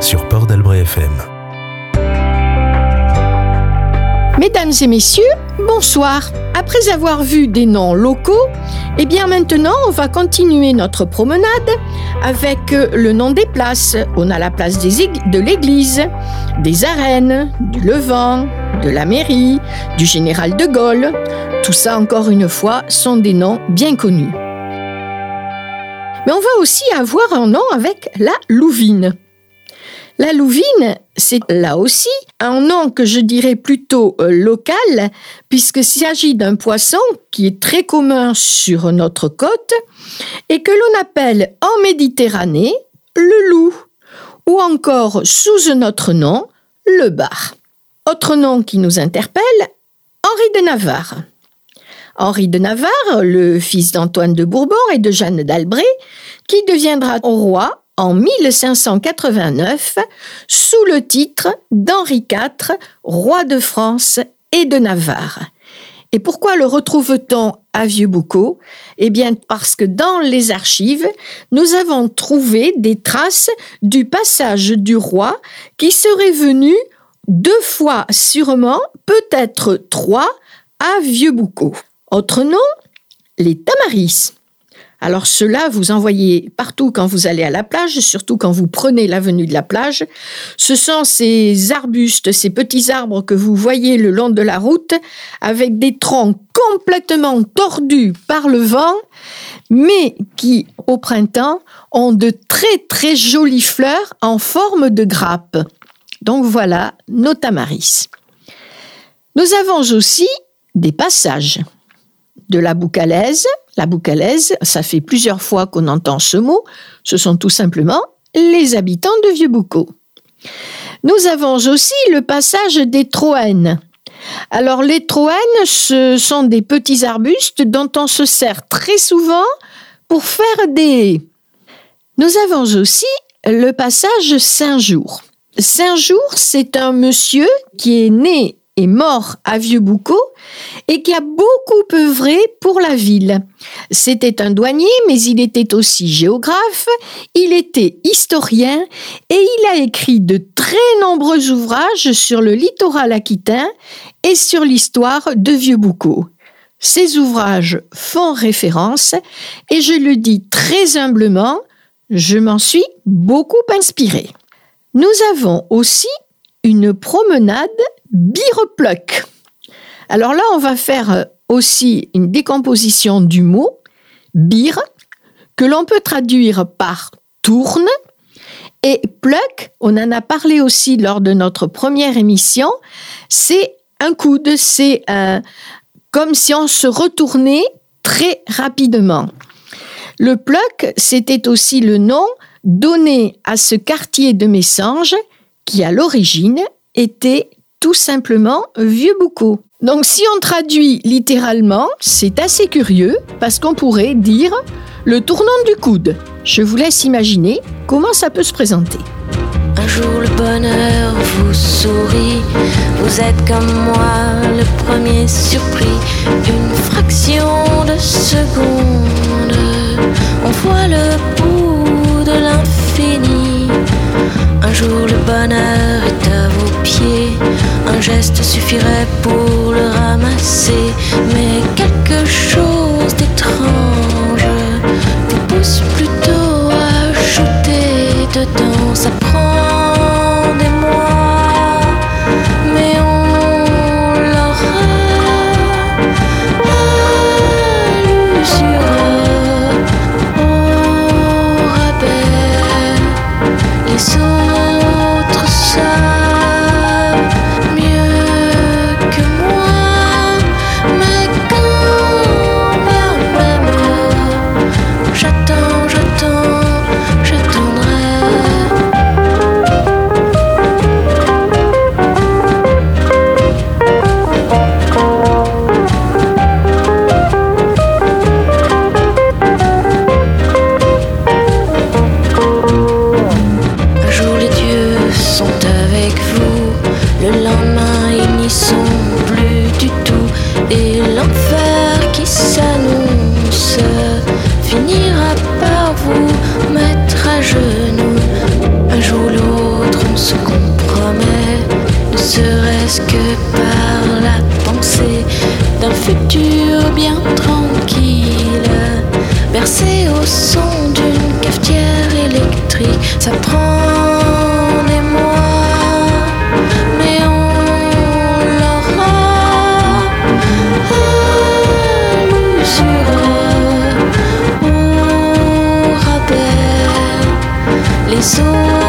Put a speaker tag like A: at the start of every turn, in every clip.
A: sur Port d'Albret FM.
B: Mesdames et messieurs, bonsoir. Après avoir vu des noms locaux, eh bien maintenant on va continuer notre promenade avec le nom des places. On a la place des de l'église, des arènes, du Levant, de la mairie, du général de Gaulle. Tout ça encore une fois sont des noms bien connus. Mais on va aussi avoir un nom avec la Louvine. La Louvine, c'est là aussi un nom que je dirais plutôt euh, local, puisqu'il s'agit d'un poisson qui est très commun sur notre côte et que l'on appelle en Méditerranée le loup, ou encore sous un autre nom, le bar. Autre nom qui nous interpelle, Henri de Navarre. Henri de Navarre, le fils d'Antoine de Bourbon et de Jeanne d'Albret, qui deviendra roi en 1589 sous le titre d'Henri IV, roi de France et de Navarre. Et pourquoi le retrouve-t-on à Vieux-Boucau? Eh bien parce que dans les archives, nous avons trouvé des traces du passage du roi qui serait venu deux fois sûrement, peut-être trois, à Vieux-Boucau. Autre nom, les Tamaris. Alors cela, vous en voyez partout quand vous allez à la plage, surtout quand vous prenez l'avenue de la plage. Ce sont ces arbustes, ces petits arbres que vous voyez le long de la route, avec des troncs complètement tordus par le vent, mais qui, au printemps, ont de très très jolies fleurs en forme de grappe. Donc voilà nos tamaris. Nous avons aussi des passages de la boucalaise. La boucalaise, ça fait plusieurs fois qu'on entend ce mot. Ce sont tout simplement les habitants de Vieux-Boucau. Nous avons aussi le passage des troènes. Alors les troènes, ce sont des petits arbustes dont on se sert très souvent pour faire des Nous avons aussi le passage Saint-Jour. Saint-Jour, c'est un monsieur qui est né mort à Vieux-Boucau et qui a beaucoup œuvré pour la ville. C'était un douanier, mais il était aussi géographe, il était historien et il a écrit de très nombreux ouvrages sur le littoral aquitain et sur l'histoire de Vieux-Boucau. Ces ouvrages font référence et je le dis très humblement, je m'en suis beaucoup inspiré. Nous avons aussi une promenade Birepluck. Alors là, on va faire euh, aussi une décomposition du mot bir, que l'on peut traduire par tourne, et pluck, on en a parlé aussi lors de notre première émission, c'est un coude, c'est comme si on se retournait très rapidement. Le pluck, c'était aussi le nom donné à ce quartier de Messanges qui à l'origine était tout simplement vieux boucau. Donc si on traduit littéralement, c'est assez curieux parce qu'on pourrait dire le tournant du coude. Je vous laisse imaginer comment ça peut se présenter.
C: Un jour le bonheur vous sourit, vous êtes comme moi le premier surpris, une fraction de seconde, on voit le bout de l'infini. Un jour le bonheur est à vos pieds, un geste suffirait pour le ramasser, mais quelque chose d'étrange vous pousse plutôt à ajouter dedans, ça prend par la pensée d'un futur bien tranquille, bercé au son d'une cafetière électrique. Ça prend des mois, mais on l'aura à au rabais. Les autres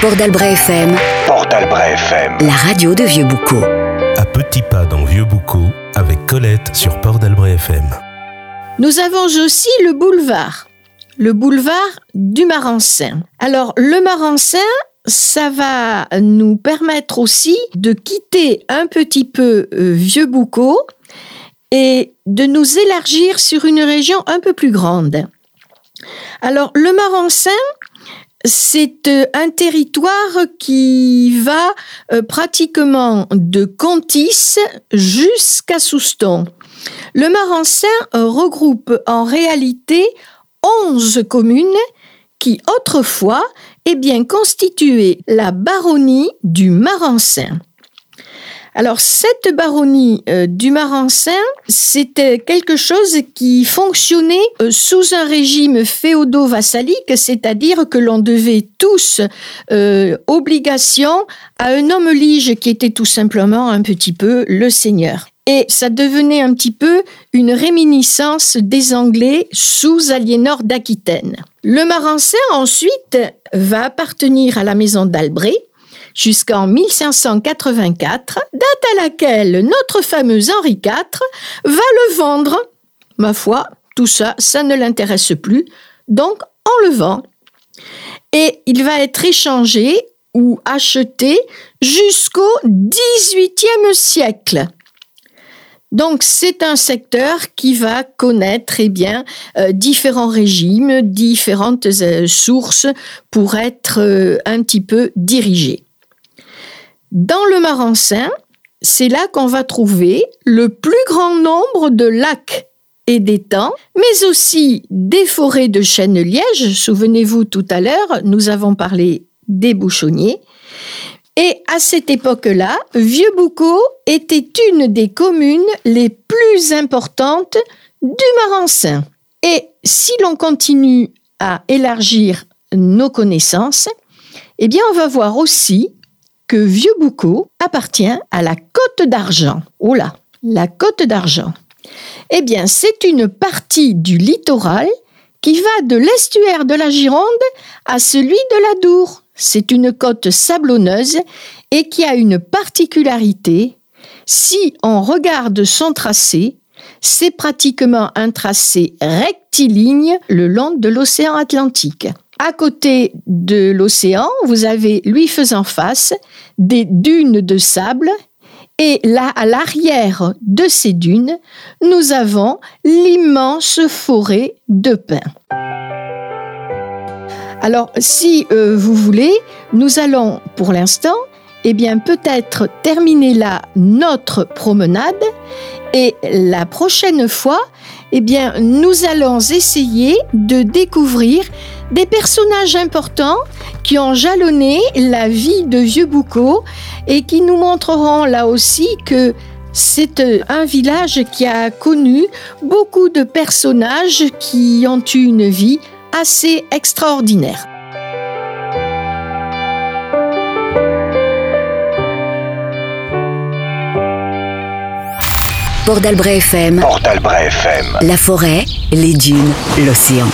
A: Port d'Albret FM,
D: Port d'Albret FM.
A: la radio de Vieux-Boucau.
E: À petits pas dans Vieux Boucau avec Colette sur Port d'Albret FM.
B: Nous avons aussi le boulevard, le boulevard du Marancin. Alors, le Marancin, ça va nous permettre aussi de quitter un petit peu euh, Vieux-Boucau et de nous élargir sur une région un peu plus grande. Alors, le Marancin, c'est euh, un territoire qui va euh, pratiquement de Contis jusqu'à Souston. Le Marancin regroupe en réalité 11 communes qui autrefois eh bien, constituaient la baronnie du Marancin. Alors cette baronnie euh, du Marancin, c'était quelque chose qui fonctionnait euh, sous un régime féodo-vassalique, c'est-à-dire que l'on devait tous euh, obligation à un homme lige qui était tout simplement un petit peu le seigneur. Et ça devenait un petit peu une réminiscence des Anglais sous Aliénor d'Aquitaine. Le Marancin ensuite va appartenir à la maison d'Albret, jusqu'en 1584, date à laquelle notre fameux Henri IV va le vendre. Ma foi, tout ça, ça ne l'intéresse plus, donc on le vend. Et il va être échangé ou acheté jusqu'au XVIIIe siècle. Donc c'est un secteur qui va connaître eh bien euh, différents régimes, différentes euh, sources pour être euh, un petit peu dirigé. Dans le Marancin, c'est là qu'on va trouver le plus grand nombre de lacs et d'étangs, mais aussi des forêts de chênes-lièges. Souvenez-vous, tout à l'heure, nous avons parlé des bouchonniers. Et à cette époque-là, Vieux-Boucau était une des communes les plus importantes du Marancin. Et si l'on continue à élargir nos connaissances, eh bien, on va voir aussi que Vieux-Boucau appartient à la Côte d'Argent. Oh là, la Côte d'Argent. Eh bien, c'est une partie du littoral qui va de l'estuaire de la Gironde à celui de la Dour. C'est une côte sablonneuse et qui a une particularité. Si on regarde son tracé, c'est pratiquement un tracé rectiligne le long de l'océan Atlantique. À côté de l'océan, vous avez, lui faisant face, des dunes de sable Et là, à l'arrière de ces dunes, nous avons l'immense forêt de pins. Alors, si euh, vous voulez, nous allons pour l'instant, eh bien, peut-être terminer là notre promenade et la prochaine fois, eh bien, nous allons essayer de découvrir des personnages importants qui ont jalonné la vie de Vieux Boucau et qui nous montreront là aussi que c'est un village qui a connu beaucoup de personnages qui ont eu une vie assez extraordinaire.
A: Port d'Albret FM.
D: Port FM.
A: La forêt, les dunes, l'océan.